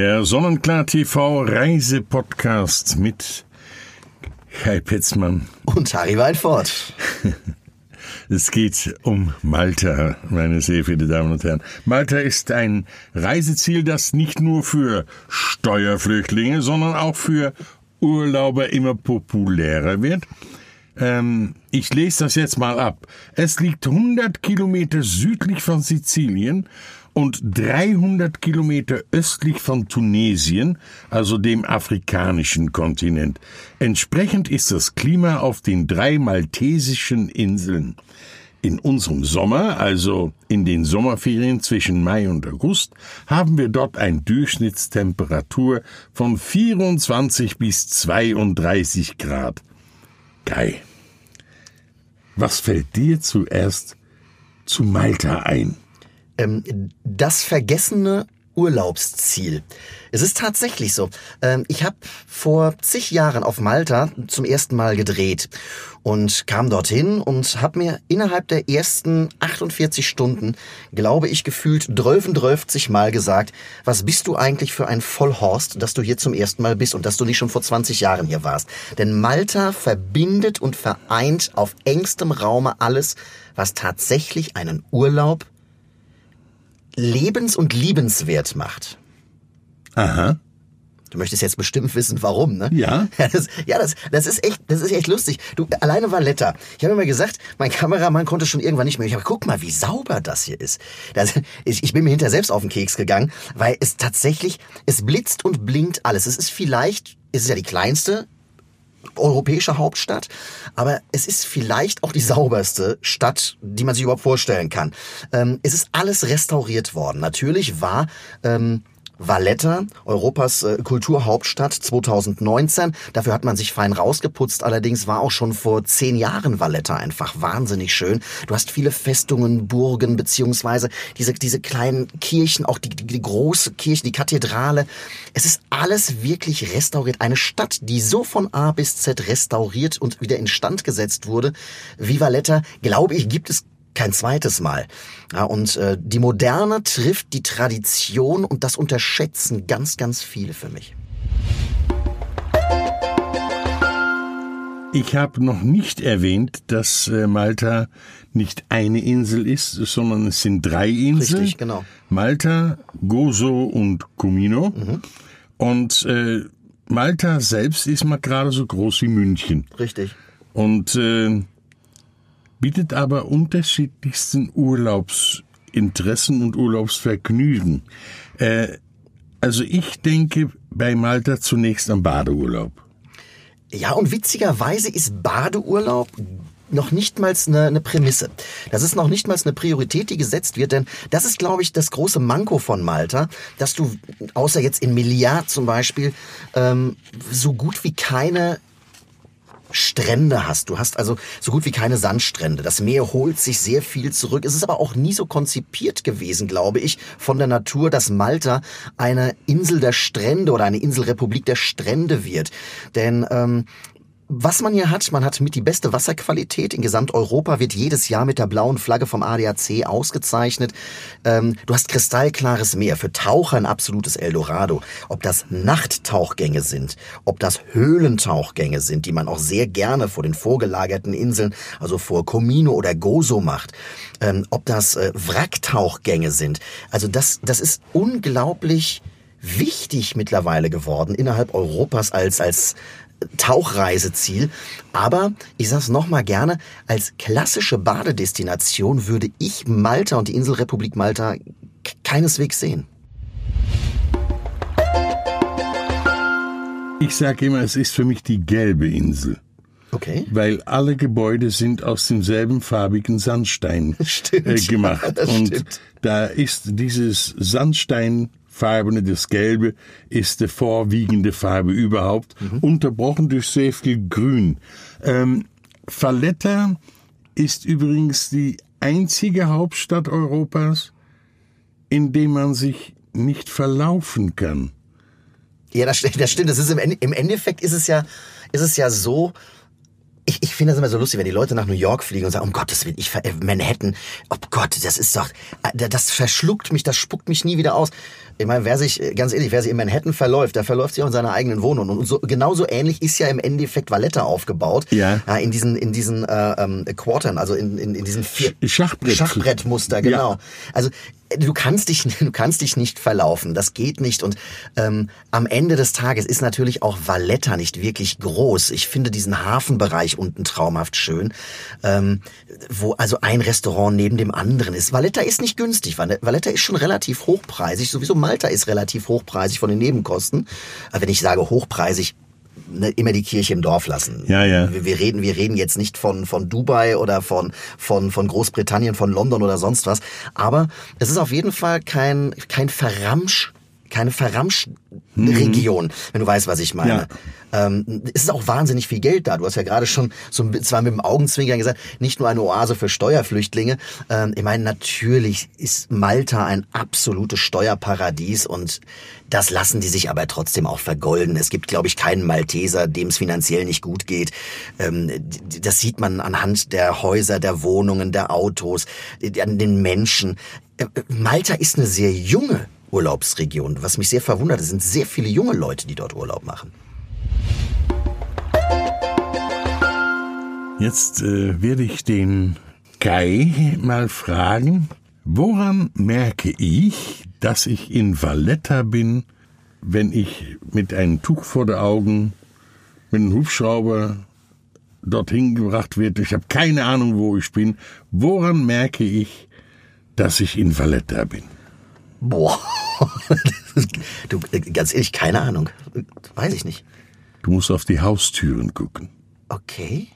Der Sonnenklar TV Reisepodcast mit Kai Petzmann. Und Harry Weinfort. Es geht um Malta, meine sehr verehrten Damen und Herren. Malta ist ein Reiseziel, das nicht nur für Steuerflüchtlinge, sondern auch für Urlauber immer populärer wird. Ähm, ich lese das jetzt mal ab. Es liegt 100 Kilometer südlich von Sizilien und 300 Kilometer östlich von Tunesien, also dem afrikanischen Kontinent. Entsprechend ist das Klima auf den drei maltesischen Inseln. In unserem Sommer, also in den Sommerferien zwischen Mai und August, haben wir dort eine Durchschnittstemperatur von 24 bis 32 Grad. Geil. Was fällt dir zuerst zu Malta ein? Ähm, das vergessene Urlaubsziel. Es ist tatsächlich so. Ähm, ich habe vor zig Jahren auf Malta zum ersten Mal gedreht und kam dorthin und habe mir innerhalb der ersten 48 Stunden, glaube ich, gefühlt 12 Mal gesagt, was bist du eigentlich für ein Vollhorst, dass du hier zum ersten Mal bist und dass du nicht schon vor 20 Jahren hier warst. Denn Malta verbindet und vereint auf engstem Raume alles, was tatsächlich einen Urlaub lebens- und liebenswert macht. Aha. Du möchtest jetzt bestimmt wissen, warum, ne? Ja. Das, ja, das, das ist echt, das ist echt lustig. Du, alleine Valletta. Ich habe immer gesagt, mein Kameramann konnte schon irgendwann nicht mehr. Ich habe, guck mal, wie sauber das hier ist. Das, ich, ich bin mir hinter selbst auf den Keks gegangen, weil es tatsächlich, es blitzt und blinkt alles. Es ist vielleicht, es ist ja die kleinste europäische Hauptstadt, aber es ist vielleicht auch die sauberste Stadt, die man sich überhaupt vorstellen kann. Ähm, es ist alles restauriert worden. Natürlich war ähm, Valletta, Europas äh, Kulturhauptstadt 2019. Dafür hat man sich fein rausgeputzt. Allerdings war auch schon vor zehn Jahren Valletta einfach wahnsinnig schön. Du hast viele Festungen, Burgen, beziehungsweise diese, diese kleinen Kirchen, auch die, die, die große Kirche, die Kathedrale. Es ist alles wirklich restauriert. Eine Stadt, die so von A bis Z restauriert und wieder instand gesetzt wurde, wie Valletta, glaube ich, gibt es kein zweites Mal. Ja, und äh, die Moderne trifft die Tradition und das unterschätzen ganz, ganz viele für mich. Ich habe noch nicht erwähnt, dass äh, Malta nicht eine Insel ist, sondern es sind drei Inseln. Richtig, genau. Malta, Gozo und Comino. Mhm. Und äh, Malta selbst ist mal gerade so groß wie München. Richtig. Und äh, bietet aber unterschiedlichsten Urlaubsinteressen und Urlaubsvergnügen. Äh, also ich denke bei Malta zunächst am Badeurlaub. Ja, und witzigerweise ist Badeurlaub noch nicht mal eine, eine Prämisse. Das ist noch nicht mal eine Priorität, die gesetzt wird, denn das ist, glaube ich, das große Manko von Malta, dass du, außer jetzt in Milliard zum Beispiel, ähm, so gut wie keine Strände hast. Du hast also so gut wie keine Sandstrände. Das Meer holt sich sehr viel zurück. Es ist aber auch nie so konzipiert gewesen, glaube ich, von der Natur, dass Malta eine Insel der Strände oder eine Inselrepublik der Strände wird. Denn ähm, was man hier hat, man hat mit die beste Wasserqualität in Gesamteuropa, wird jedes Jahr mit der blauen Flagge vom ADAC ausgezeichnet. Ähm, du hast kristallklares Meer, für Taucher ein absolutes Eldorado. Ob das Nachttauchgänge sind, ob das Höhlentauchgänge sind, die man auch sehr gerne vor den vorgelagerten Inseln, also vor Comino oder Gozo macht, ähm, ob das äh, Wracktauchgänge sind. Also das, das ist unglaublich wichtig mittlerweile geworden innerhalb Europas als als Tauchreiseziel. Aber ich sage es nochmal gerne, als klassische Badedestination würde ich Malta und die Inselrepublik Malta keineswegs sehen. Ich sage immer, es ist für mich die gelbe Insel. Okay. Weil alle Gebäude sind aus demselben farbigen Sandstein äh, gemacht. Das und stimmt. da ist dieses Sandsteinfarbene, das Gelbe, ist die vorwiegende Farbe überhaupt, unterbrochen durch sehr viel Grün. Ähm, Valletta ist übrigens die einzige Hauptstadt Europas, in dem man sich nicht verlaufen kann. Ja, das, stimmt- das stimmt. Das ist im, im Endeffekt ist es ja, ist es ja so. Ich, ich finde das immer so lustig, wenn die Leute nach New York fliegen und sagen, um Gottes Willen, ich Manhattan, oh Gott, das ist doch, äh, das verschluckt mich, das spuckt mich nie wieder aus. Ich meine, wer sich, ganz ehrlich, wer sich in Manhattan verläuft, der verläuft sich auch in seiner eigenen Wohnung. Und so, genauso ähnlich ist ja im Endeffekt Valletta aufgebaut. Ja. ja in diesen, in diesen äh, ähm, Quartern, also in, in, in diesen vier Schachbrett. Schachbrettmuster, genau. Also du kannst dich, du kannst dich nicht verlaufen. Das geht nicht. Und ähm, am Ende des Tages ist natürlich auch Valletta nicht wirklich groß. Ich finde diesen Hafenbereich unten traumhaft schön, ähm, wo also ein Restaurant neben dem anderen ist. Valletta ist nicht günstig. Valletta ist schon relativ hochpreisig. Sowieso Malta ist relativ hochpreisig von den Nebenkosten. Aber wenn ich sage hochpreisig, ne, immer die Kirche im Dorf lassen. Ja, ja. Wir, wir reden, wir reden jetzt nicht von von Dubai oder von von von Großbritannien, von London oder sonst was. Aber es ist auf jeden Fall kein kein Verramsch keine Verramsch-Region, mhm. wenn du weißt, was ich meine. Ja. Ähm, es ist auch wahnsinnig viel Geld da. Du hast ja gerade schon so zwar mit dem Augenzwinkern gesagt, nicht nur eine Oase für Steuerflüchtlinge. Ähm, ich meine, natürlich ist Malta ein absolutes Steuerparadies und das lassen die sich aber trotzdem auch vergolden. Es gibt, glaube ich, keinen Malteser, dem es finanziell nicht gut geht. Ähm, das sieht man anhand der Häuser, der Wohnungen, der Autos, an den Menschen. Äh, Malta ist eine sehr junge Urlaubsregion. Was mich sehr verwundert, es sind sehr viele junge Leute, die dort Urlaub machen. Jetzt äh, werde ich den Kai mal fragen, woran merke ich, dass ich in Valletta bin, wenn ich mit einem Tuch vor den Augen, mit einem Hubschrauber dorthin gebracht werde. Ich habe keine Ahnung, wo ich bin. Woran merke ich, dass ich in Valletta bin? Boah. du, ganz ehrlich, keine Ahnung. Weiß ich nicht. Du musst auf die Haustüren gucken. Okay.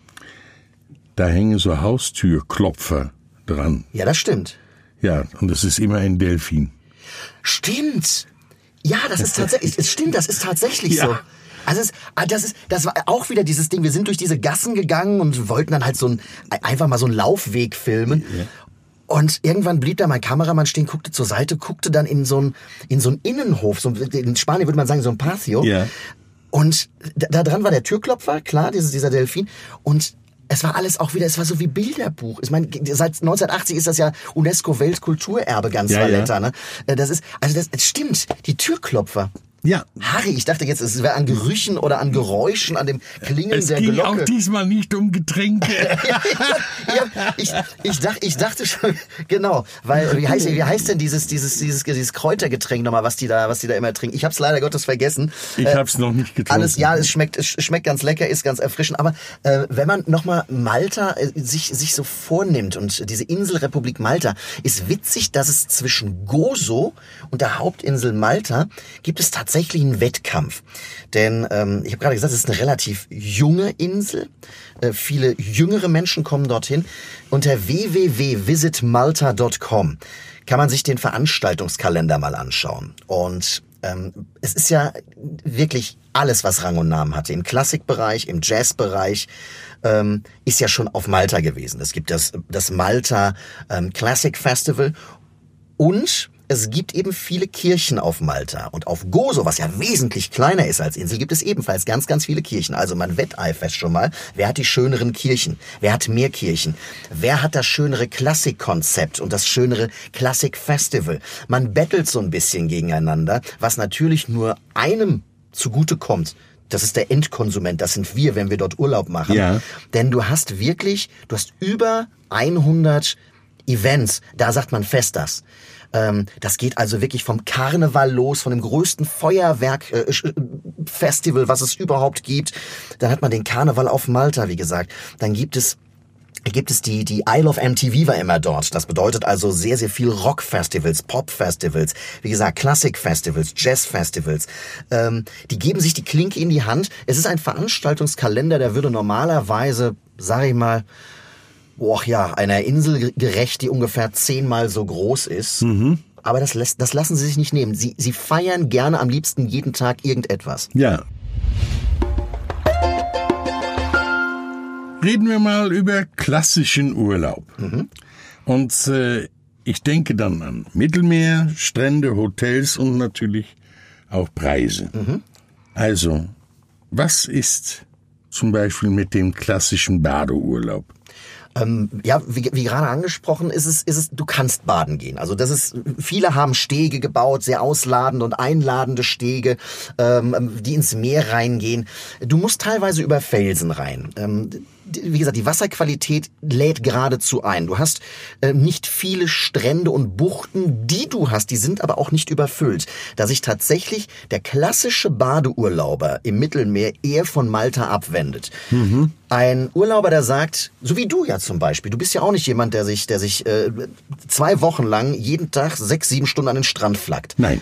Da hängen so Haustürklopfer dran. Ja, das stimmt. Ja, und das ist immer ein Delfin. Stimmt. Ja, das ist tatsächlich, es stimmt, das ist tatsächlich ja. so. Also es, ah, das ist, das war auch wieder dieses Ding. Wir sind durch diese Gassen gegangen und wollten dann halt so ein, einfach mal so einen Laufweg filmen. Ja. Und irgendwann blieb da mein Kameramann stehen, guckte zur Seite, guckte dann in so ein in so Innenhof, so in Spanien würde man sagen so ein Patio. Ja. Und da, da dran war der Türklopfer, klar, dieses, dieser Delfin. Und es war alles auch wieder, es war so wie Bilderbuch. Ich meine, seit 1980 ist das ja UNESCO Weltkulturerbe ganz ja, Valletta, ja. ne? Äh, das ist, also das, das stimmt. Die Türklopfer. Ja. Harry, ich dachte jetzt, es wäre an Gerüchen oder an Geräuschen, an dem Klingeln es der ging Glocke. auch diesmal nicht um Getränke. ja, ich, ich, dachte, ich dachte schon, genau, weil wie heißt, wie heißt denn dieses, dieses, dieses, dieses Kräutergetränk nochmal, was die da, was die da immer trinken? Ich habe es leider Gottes vergessen. Ich äh, habe es noch nicht getrunken. Alles, ja, es schmeckt, es schmeckt ganz lecker, ist ganz erfrischend. Aber äh, wenn man nochmal Malta äh, sich sich so vornimmt und diese Inselrepublik Malta, ist witzig, dass es zwischen Gozo und der Hauptinsel Malta gibt es tatsächlich einen Wettkampf. Wettkampf. Denn ähm, ich habe gerade gesagt, es ist eine relativ junge Insel. Äh, viele jüngere Menschen kommen dorthin. Unter www.visitmalta.com kann man sich den Veranstaltungskalender mal anschauen. Und ähm, es ist ja wirklich alles, was Rang und Namen hatte. Im Klassikbereich, im Jazzbereich ähm, ist ja schon auf Malta gewesen. Es gibt das, das Malta ähm, Classic Festival und es gibt eben viele Kirchen auf Malta. Und auf Gozo, was ja wesentlich kleiner ist als Insel, gibt es ebenfalls ganz, ganz viele Kirchen. Also man wetteifert schon mal, wer hat die schöneren Kirchen? Wer hat mehr Kirchen? Wer hat das schönere Klassikkonzept und das schönere Klassik-Festival? Man bettelt so ein bisschen gegeneinander, was natürlich nur einem zugute kommt. Das ist der Endkonsument, das sind wir, wenn wir dort Urlaub machen. Ja. Denn du hast wirklich, du hast über 100 Events, da sagt man Festas. Ähm, das geht also wirklich vom Karneval los, von dem größten Feuerwerk-Festival, äh, was es überhaupt gibt. Dann hat man den Karneval auf Malta, wie gesagt. Dann gibt es gibt es die, die Isle of MTV war immer dort. Das bedeutet also sehr, sehr viel Rock-Festivals, Pop-Festivals, wie gesagt, Classic-Festivals, Jazz-Festivals. Ähm, die geben sich die Klinke in die Hand. Es ist ein Veranstaltungskalender, der würde normalerweise, sag ich mal, boah, ja, einer Insel gerecht, die ungefähr zehnmal so groß ist. Mhm. Aber das, lässt, das lassen sie sich nicht nehmen. Sie, sie feiern gerne am liebsten jeden Tag irgendetwas. Ja. Reden wir mal über klassischen Urlaub. Mhm. Und äh, ich denke dann an Mittelmeer, Strände, Hotels und natürlich auch Preise. Mhm. Also, was ist zum Beispiel mit dem klassischen Badeurlaub? Ähm, ja, wie, wie gerade angesprochen, ist es, ist es, du kannst baden gehen. Also das ist, viele haben Stege gebaut, sehr ausladende und einladende Stege, ähm, die ins Meer reingehen. Du musst teilweise über Felsen rein. Ähm, wie gesagt, die Wasserqualität lädt geradezu ein. Du hast äh, nicht viele Strände und Buchten, die du hast, die sind aber auch nicht überfüllt, da sich tatsächlich der klassische Badeurlauber im Mittelmeer eher von Malta abwendet. Mhm. Ein Urlauber, der sagt, so wie du ja zum Beispiel, du bist ja auch nicht jemand, der sich, der sich äh, zwei Wochen lang jeden Tag sechs, sieben Stunden an den Strand flackt. Nein.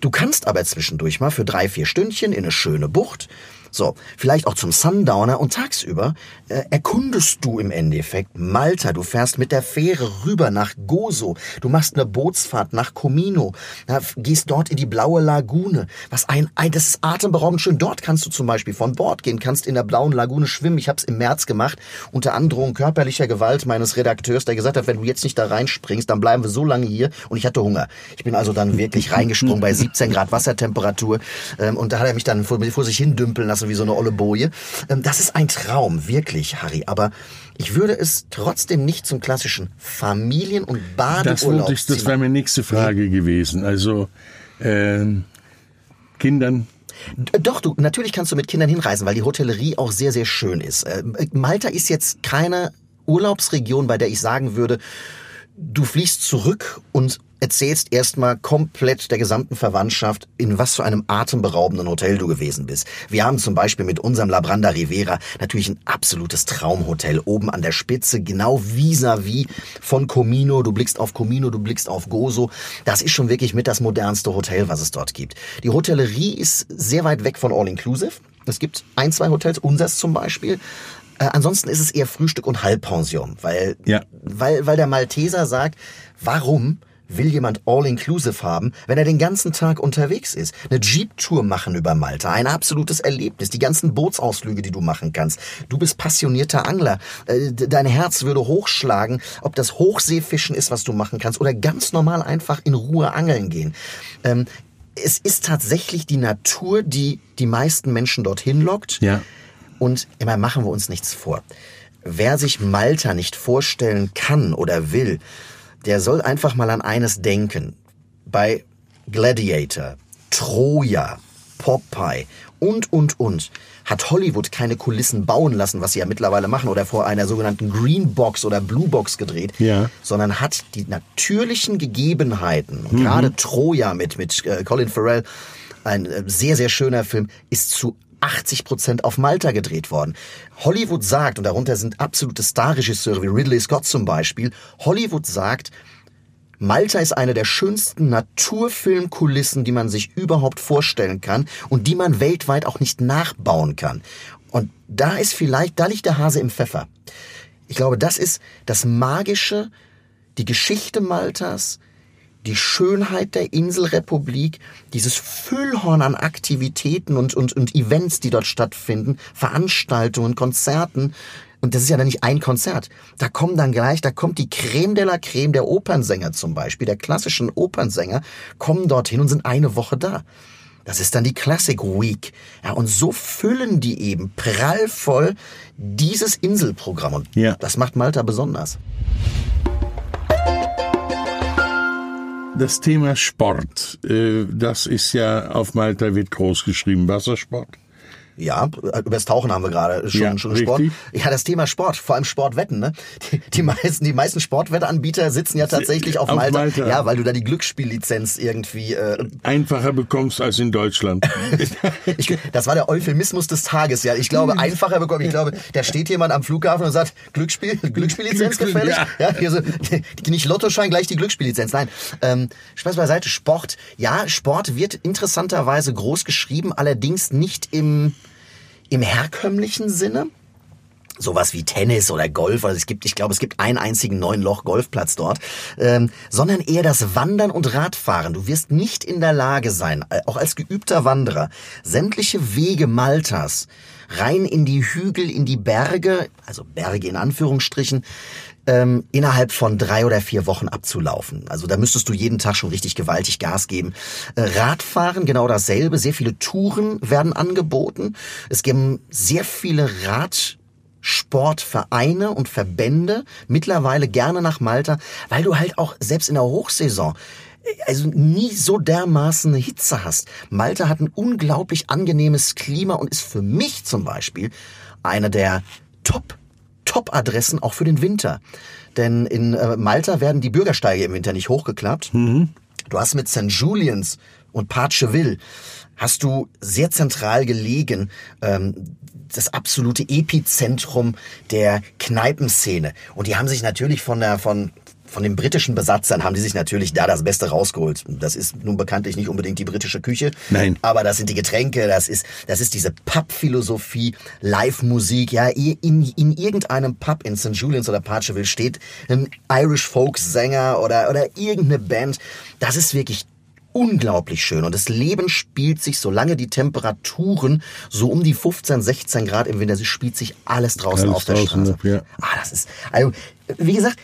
Du kannst aber zwischendurch mal für drei, vier Stündchen in eine schöne Bucht so, vielleicht auch zum Sundowner und tagsüber äh, erkundest du im Endeffekt Malta. Du fährst mit der Fähre rüber nach Gozo. Du machst eine Bootsfahrt nach Comino. Ja, gehst dort in die blaue Lagune. Was ein, ein, das ist atemberaubend schön. Dort kannst du zum Beispiel von Bord gehen, kannst in der blauen Lagune schwimmen. Ich habe es im März gemacht unter Androhung körperlicher Gewalt meines Redakteurs, der gesagt hat, wenn du jetzt nicht da reinspringst, dann bleiben wir so lange hier. Und ich hatte Hunger. Ich bin also dann wirklich reingesprungen bei 17 Grad Wassertemperatur ähm, und da hat er mich dann vor, vor sich hin dümpeln lassen wie so eine olle Boje. Ähm, das ist ein Traum, wirklich, Harry. Aber ich würde es trotzdem nicht zum klassischen Familien- und Badeurlaub Das, das wäre meine nächste Frage nee. gewesen. Also äh, Kindern doch, du, natürlich kannst du mit Kindern hinreisen, weil die Hotellerie auch sehr, sehr schön ist. Äh, Malta ist jetzt keine Urlaubsregion, bei der ich sagen würde, du fliegst zurück und erzählst erstmal komplett der gesamten Verwandtschaft, in was für einem atemberaubenden Hotel du gewesen bist. Wir haben zum Beispiel mit unserem Labranda Rivera natürlich ein absolutes Traumhotel oben an der Spitze, genau vis-à-vis -vis von Comino. Du blickst auf Comino, du blickst auf Gozo. Das ist schon wirklich mit das modernste Hotel, was es dort gibt. Die Hotellerie ist sehr weit weg von All Inclusive. Es gibt ein, zwei Hotels, unseres zum Beispiel, äh, ansonsten ist es eher Frühstück und Halbpension, weil, ja. weil, weil der Malteser sagt, warum will jemand All-Inclusive haben, wenn er den ganzen Tag unterwegs ist? Eine Jeep-Tour machen über Malta, ein absolutes Erlebnis, die ganzen Bootsausflüge, die du machen kannst. Du bist passionierter Angler, äh, dein Herz würde hochschlagen, ob das Hochseefischen ist, was du machen kannst, oder ganz normal einfach in Ruhe angeln gehen. Ähm, es ist tatsächlich die Natur, die die meisten Menschen dorthin lockt. Ja. Und immer machen wir uns nichts vor. Wer sich Malta nicht vorstellen kann oder will, der soll einfach mal an eines denken. Bei Gladiator, Troja, Popeye und, und, und hat Hollywood keine Kulissen bauen lassen, was sie ja mittlerweile machen, oder vor einer sogenannten Green Box oder Blue Box gedreht, ja. sondern hat die natürlichen Gegebenheiten, mhm. gerade Troja mit, mit äh, Colin Farrell, ein äh, sehr, sehr schöner Film, ist zu 80 Prozent auf Malta gedreht worden. Hollywood sagt, und darunter sind absolute Starregisseure wie Ridley Scott zum Beispiel, Hollywood sagt, Malta ist eine der schönsten Naturfilmkulissen, die man sich überhaupt vorstellen kann und die man weltweit auch nicht nachbauen kann. Und da ist vielleicht, da liegt der Hase im Pfeffer. Ich glaube, das ist das Magische, die Geschichte Maltas, die Schönheit der Inselrepublik, dieses Füllhorn an Aktivitäten und, und, und Events, die dort stattfinden, Veranstaltungen, Konzerten. Und das ist ja dann nicht ein Konzert. Da kommen dann gleich, da kommt die Creme de la Creme der Opernsänger zum Beispiel, der klassischen Opernsänger, kommen dorthin und sind eine Woche da. Das ist dann die Classic Week. Ja, und so füllen die eben prallvoll dieses Inselprogramm. Und ja. das macht Malta besonders. Das Thema Sport, äh, das ist ja auf Malta wird groß geschrieben, Wassersport. Ja, über das Tauchen haben wir gerade schon, ja, schon gesprochen. Ja, das Thema Sport, vor allem Sportwetten. Ne? Die, die meisten, die meisten Sportwetteanbieter sitzen ja tatsächlich auf, auf Malta. Malta. Ja, weil du da die Glücksspiellizenz irgendwie äh, einfacher bekommst als in Deutschland. ich, das war der Euphemismus des Tages. Ja, ich glaube einfacher bekommen. Ich glaube, da steht jemand am Flughafen und sagt Glücksspiel, Glücksspiellizenz gefällig. Ja, ja hier so, nicht Lottoschein gleich die Glücksspiellizenz. Nein, ähm, Spaß beiseite. Sport. Ja, Sport wird interessanterweise groß geschrieben, allerdings nicht im im herkömmlichen Sinne. Sowas wie Tennis oder Golf, also es gibt, ich glaube, es gibt einen einzigen neuen Loch Golfplatz dort, ähm, sondern eher das Wandern und Radfahren. Du wirst nicht in der Lage sein, äh, auch als geübter Wanderer, sämtliche Wege Maltas rein in die Hügel, in die Berge, also Berge in Anführungsstrichen, ähm, innerhalb von drei oder vier Wochen abzulaufen. Also da müsstest du jeden Tag schon richtig gewaltig Gas geben. Äh, Radfahren, genau dasselbe. Sehr viele Touren werden angeboten. Es geben sehr viele Rad Sportvereine und Verbände mittlerweile gerne nach Malta, weil du halt auch selbst in der Hochsaison also nie so dermaßen eine Hitze hast. Malta hat ein unglaublich angenehmes Klima und ist für mich zum Beispiel eine der Top Top-Adressen auch für den Winter. Denn in äh, Malta werden die Bürgersteige im Winter nicht hochgeklappt. Mhm. Du hast mit St. Julians und Partcheville hast du sehr zentral gelegen, ähm, das absolute Epizentrum der Kneipenszene. Und die haben sich natürlich von der, von, von den britischen Besatzern haben die sich natürlich da das Beste rausgeholt. Das ist nun bekanntlich nicht unbedingt die britische Küche. Nein. Aber das sind die Getränke, das ist, das ist diese Pub-Philosophie, Live-Musik. Ja, in, in irgendeinem Pub in St. Julians oder Partcheville steht ein Irish Folk-Sänger oder, oder irgendeine Band. Das ist wirklich unglaublich schön und das Leben spielt sich, solange die Temperaturen so um die 15, 16 Grad im Winter sind, spielt sich alles draußen Alles auf der draußen, Straße. ja. Ah, das ist, also, wie gesagt,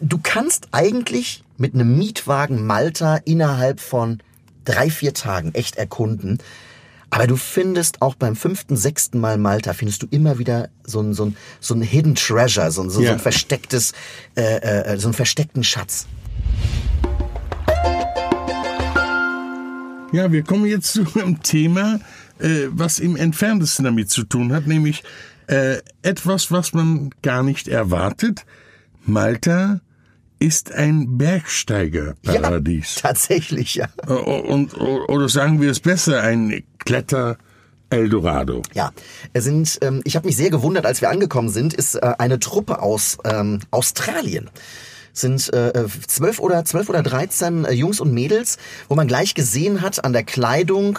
du kannst eigentlich mit einem Mietwagen Malta innerhalb von drei, vier Tagen echt erkunden. Aber du findest auch beim fünften, sechsten Mal Malta, findest du immer wieder so ein, so ein, so ein Hidden Treasure, so ein, so, so Ja. ein verstecktes, äh, äh, so einen versteckten Schatz. Ja, wir kommen jetzt zu einem Thema, äh, was im entferntesten damit zu tun hat, nämlich äh, etwas, was man gar nicht erwartet. Malta ist ein Bergsteigerparadies. Tatsächlich, ja. Und, oder sagen wir es besser, ein Kletter-Eldorado. Ja, es sind, ähm, ich habe mich sehr gewundert, als wir angekommen sind, ist äh, eine Truppe aus ähm, Australien. Sind äh, zwölf oder zwölf oder dreizehn äh, Jungs und Mädels, wo man gleich gesehen hat an der Kleidung.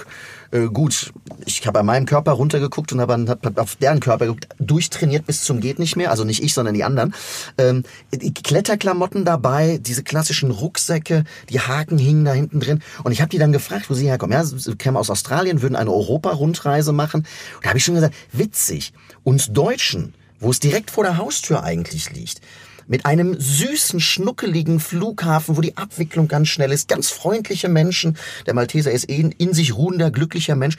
Äh, gut, ich habe an meinem Körper runtergeguckt und habe hab, auf deren Körper geguckt, durchtrainiert bis zum geht nicht mehr. Also nicht ich, sondern die anderen. Ähm, die Kletterklamotten dabei, diese klassischen Rucksäcke, die Haken hingen da hinten drin. Und ich habe die dann gefragt, wo sie herkommen. Ja, sie kämen aus Australien, würden eine Europa-Rundreise machen. Und da habe ich schon gesagt, witzig. Uns Deutschen, wo es direkt vor der Haustür eigentlich liegt, mit einem süßen, schnuckeligen Flughafen, wo die Abwicklung ganz schnell ist, ganz freundliche Menschen. Der Malteser ist eh ein in sich ruhender, glücklicher Mensch.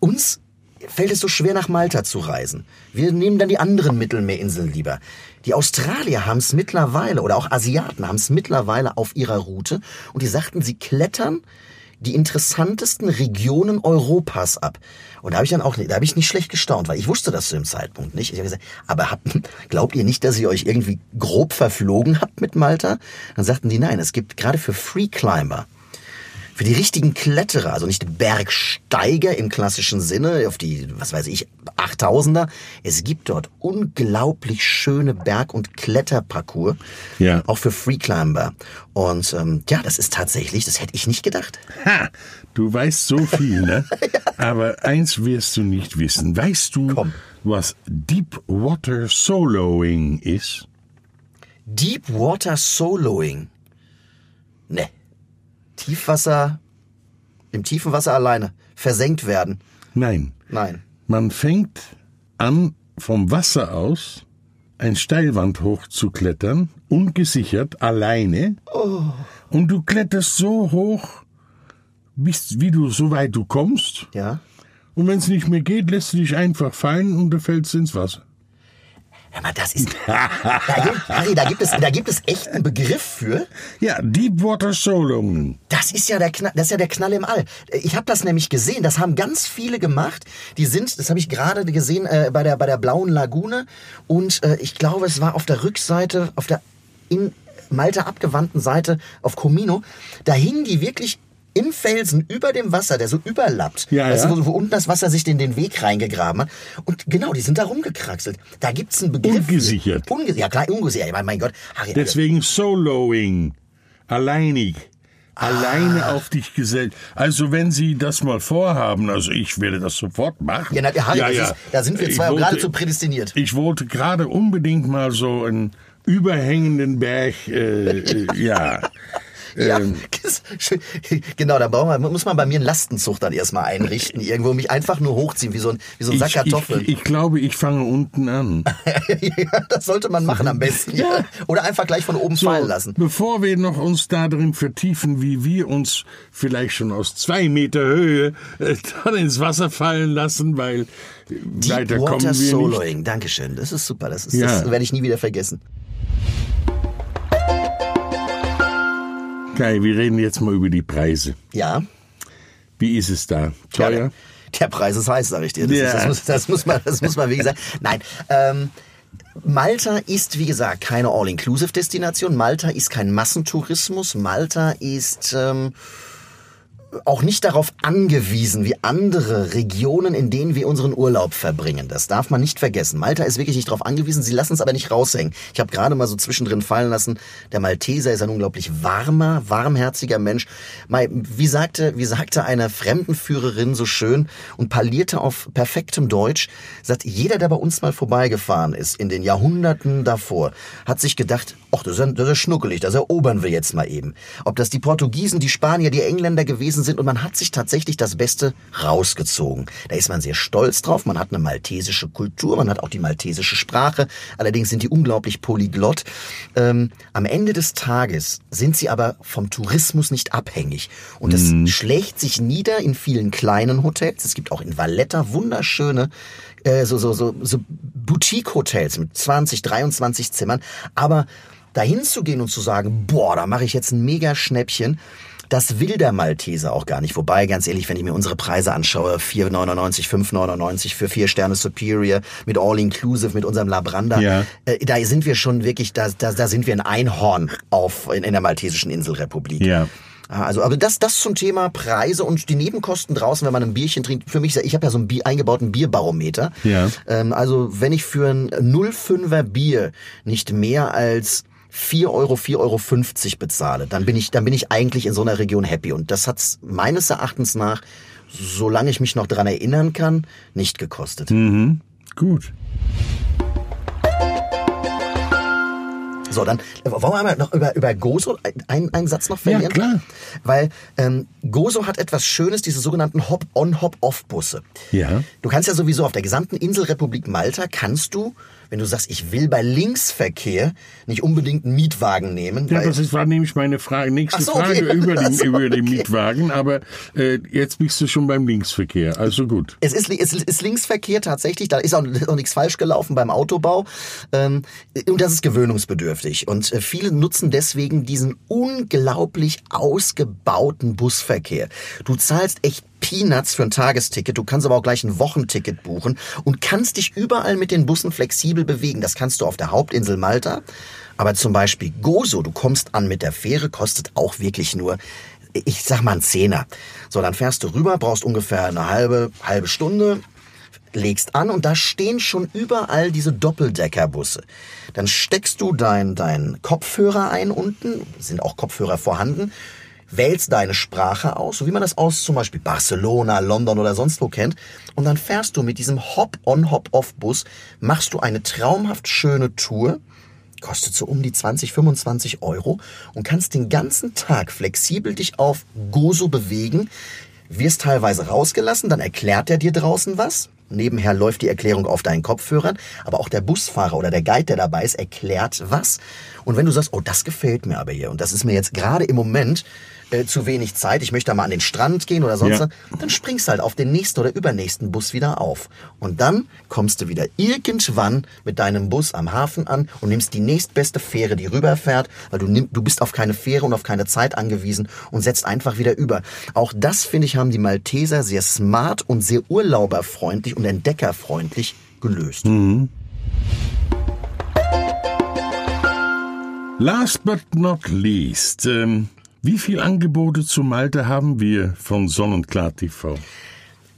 Uns fällt es so schwer, nach Malta zu reisen. Wir nehmen dann die anderen Mittelmeerinseln lieber. Die Australier haben es mittlerweile, oder auch Asiaten haben es mittlerweile auf ihrer Route und die sagten, sie klettern die interessantesten Regionen Europas ab. Und da habe ich dann auch, da habe ich nicht schlecht gestaunt, weil ich wusste das zu dem Zeitpunkt nicht. Ich habe gesagt, aber habt, glaubt ihr nicht, dass ihr euch irgendwie grob verflogen habt mit Malta? Dann sagten die, nein, es gibt gerade für Freeclimber, für die richtigen Kletterer, also nicht Bergsteiger im klassischen Sinne, auf die, was weiß ich, 8000er. Es gibt dort unglaublich schöne Berg- und Kletterparcours. Ja. Auch für Freeclimber. Und ähm, ja, das ist tatsächlich, das hätte ich nicht gedacht. Ha! Du weißt so viel, ne? Aber eins wirst du nicht wissen. Weißt du, Komm. was Deep Water Soloing ist? Deep Water Soloing. Ne. Tiefwasser, im tiefen Wasser alleine. Versenkt werden. Nein. Nein. Man fängt an, vom Wasser aus ein Steilwand hoch zu klettern, ungesichert, alleine. Und du kletterst so hoch, bis wie du so weit du kommst. Ja. Und wenn es nicht mehr geht, lässt du dich einfach fallen und du fällst ins Wasser. Mal, das ist. Da gibt, Harry, da gibt, es, da gibt es echt einen Begriff für. Ja, Deepwater Soloing. Das ist ja der Knall, das ist ja der Knall im All. Ich habe das nämlich gesehen. Das haben ganz viele gemacht. Die sind, das habe ich gerade gesehen äh, bei der bei der blauen Lagune. Und äh, ich glaube, es war auf der Rückseite, auf der in Malta abgewandten Seite auf Comino. Da hingen die wirklich im Felsen über dem Wasser, der so überlappt. Ja, weißt ja. wo, wo unten das Wasser sich den, den Weg reingegraben hat. Und genau, die sind da rumgekraxelt. Da gibt's einen Begriff. Ungesichert. Unge ja, klar, ungesichert. Ich meine, mein Gott. Harry, Deswegen Soloing. Alleinig. Ah. Alleine auf dich gesellt. Also wenn Sie das mal vorhaben, also ich werde das sofort machen. Ja, na, Harry, das Ist, da sind wir zwei geradezu prädestiniert. Ich wollte gerade unbedingt mal so einen überhängenden Berg, äh, äh, ja. Ja, Ähm, genau, da braucht man, muss man bei mir einen Lastenzug dann erstmal einrichten, irgendwo mich einfach nur hochziehen, wie so ein, wie so ein Sack ich, Kartoffeln. ich, ich glaube, ich fange unten an. ja, das sollte man machen am besten. Ja. Oder einfach gleich von oben So, fallen lassen. Bevor wir noch uns da drin vertiefen, wie wir uns vielleicht schon aus zwei Meter Höhe äh, dann ins Wasser fallen lassen, weil äh, weiter kommen wir Water nicht. Soloing, Dankeschön. Das ist super. Das, ist, Ja. das werde ich nie wieder vergessen. Kai, wir reden jetzt mal über die Preise. Ja. Wie ist es da? Teuer? Ja, der Preis ist heiß, sag ich dir. Das, Ja. ist, das, muss, das, muss man, das muss man, wie gesagt. Nein. Ähm, Malta ist, wie gesagt, keine All-Inclusive-Destination. Malta ist kein Massentourismus. Malta ist ähm, auch nicht darauf angewiesen, wie andere Regionen, in denen wir unseren Urlaub verbringen. Das darf man nicht vergessen. Malta ist wirklich nicht darauf angewiesen. Sie lassen es aber nicht raushängen. Ich habe gerade mal so zwischendrin fallen lassen, der Malteser ist ein unglaublich warmer, warmherziger Mensch. Wie sagte, wie sagte eine Fremdenführerin so schön und parlierte auf perfektem Deutsch, sagt, jeder, der bei uns mal vorbeigefahren ist, in den Jahrhunderten davor, hat sich gedacht, ach, das ist, das ist schnuckelig, das erobern wir jetzt mal eben. Ob das die Portugiesen, die Spanier, die Engländer gewesen sind und man hat sich tatsächlich das Beste rausgezogen. Da ist man sehr stolz drauf, man hat eine maltesische Kultur, man hat auch die maltesische Sprache, allerdings sind die unglaublich polyglott. Ähm, am Ende des Tages sind sie aber vom Tourismus nicht abhängig und es schlägt sich nieder in vielen kleinen Hotels. Es gibt auch in Valletta wunderschöne äh, so, so, so, so Boutique-Hotels mit 20, 23 Zimmern. Aber dahin zu gehen und zu sagen, boah, da mache ich jetzt ein mega Schnäppchen, das will der Malteser auch gar nicht. Wobei, ganz ehrlich, wenn ich mir unsere Preise anschaue, 4,99, 5,99 für vier Sterne Superior, mit All-Inclusive, mit unserem Labranda, Ja. äh, da sind wir schon wirklich, da, da, da sind wir ein Einhorn auf, in, in der maltesischen Inselrepublik. Ja. Ah, Also, aber das, das zum Thema Preise und die Nebenkosten draußen, wenn man ein Bierchen trinkt. Für mich, ich habe ja so einen Bier, eingebauten Bierbarometer. Ja. Ähm, also, wenn ich für ein 0,5er Bier nicht mehr als 4 Euro, 4,50 Euro bezahle, dann bin ich, dann bin ich eigentlich in so einer Region happy. Und das hat's meines Erachtens nach, solange ich mich noch dran erinnern kann, nicht gekostet. Mhm. Gut. So, dann wollen wir einmal noch über, über Gozo einen, einen Satz noch verlieren? Ja, klar. Weil ähm, Gozo hat etwas Schönes, diese sogenannten Hop-on, Hop-off-Busse. Ja. Du kannst ja sowieso auf der gesamten Inselrepublik Malta, kannst du, wenn du sagst, ich will bei Linksverkehr nicht unbedingt einen Mietwagen nehmen. Ja, das ist, war nämlich meine Frage, nächste so, okay. Frage über den, so, über den. Mietwagen, aber äh, jetzt bist du schon beim Linksverkehr, also gut. Es ist, es ist Linksverkehr tatsächlich, da ist auch, ist auch nichts falsch gelaufen beim Autobau. Ähm, und das ist gewöhnungsbedürftig. Und äh, viele nutzen deswegen diesen unglaublich ausgebauten Busverkehr. Du zahlst echt Peanuts für ein Tagesticket, du kannst aber auch gleich ein Wochenticket buchen und kannst dich überall mit den Bussen flexibel bewegen. Das kannst du auf der Hauptinsel Malta. Aber zum Beispiel Gozo, du kommst an mit der Fähre, kostet auch wirklich nur ich sag mal ein Zehner. So, dann fährst du rüber, brauchst ungefähr eine halbe, halbe Stunde, legst an und da stehen schon überall diese Doppeldeckerbusse. Dann steckst du dein, dein Kopfhörer ein unten, sind auch Kopfhörer vorhanden, wählst deine Sprache aus, so wie man das aus zum Beispiel Barcelona, London oder sonst wo kennt, und dann fährst du mit diesem Hop-on, Hop-off-Bus, machst du eine traumhaft schöne Tour, kostet so um die 20, 25 Euro und kannst den ganzen Tag flexibel dich auf Gozo bewegen, wirst teilweise rausgelassen, dann erklärt er dir draußen was. Nebenher läuft die Erklärung auf deinen Kopfhörern, aber auch der Busfahrer oder der Guide, der dabei ist, erklärt was. Und wenn du sagst, oh, das gefällt mir aber hier und das ist mir jetzt gerade im Moment äh, zu wenig Zeit, ich möchte da mal an den Strand gehen oder sonst Ja. was, dann springst halt auf den nächsten oder übernächsten Bus wieder auf. Und dann kommst du wieder irgendwann mit deinem Bus am Hafen an und nimmst die nächstbeste Fähre, die rüberfährt, weil du, nimm, du bist auf keine Fähre und auf keine Zeit angewiesen und setzt einfach wieder über. Auch das, finde ich, haben die Malteser sehr smart und sehr urlauberfreundlich und entdeckerfreundlich gelöst. Last but not least, ähm, wie viel Angebote zu Malta haben wir von Sonnenklar TV?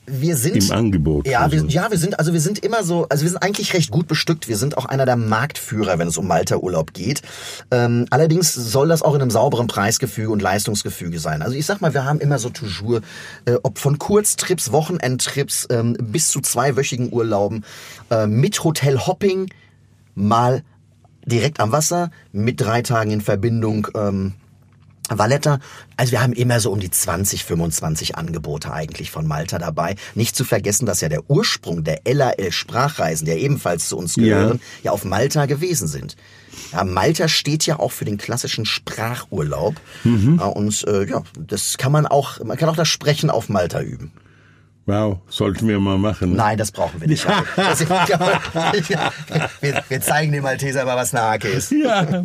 Wir sind Im Angebot. Ja, wir, also. ja, wir sind also wir sind immer so, also wir sind eigentlich recht gut bestückt. Wir sind auch einer der Marktführer, wenn es um Malta-Urlaub geht. Ähm, allerdings soll das auch in einem sauberen Preisgefüge und Leistungsgefüge sein. Also ich sag mal, wir haben immer so toujours, äh, ob von Kurztrips, Wochenendtrips ähm, bis zu zweiwöchigen Urlauben äh, mit Hotel-Hopping mal direkt am Wasser mit drei Tagen in Verbindung. Ähm, Valletta, also wir haben immer so um die 20, 25 Angebote eigentlich von Malta dabei. Nicht zu vergessen, dass ja der Ursprung der LAL-Sprachreisen, der ebenfalls zu uns gehören, ja. ja auf Malta gewesen sind. Ja, Malta steht ja auch für den klassischen Sprachurlaub. Mhm. Und äh, ja, das kann man auch, man kann auch das Sprechen auf Malta üben. Wow, sollten wir mal machen. Nein, das brauchen wir nicht. Also, wir, wir, zeigen dem Malteser mal, was eine Hake ist. Ja,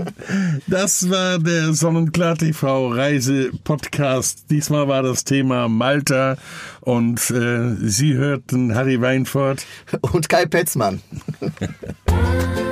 das war der Sonnenklar TV Reise Podcast. Diesmal war das Thema Malta und äh, Sie hörten Harry Weinfurt und Kai Petzmann.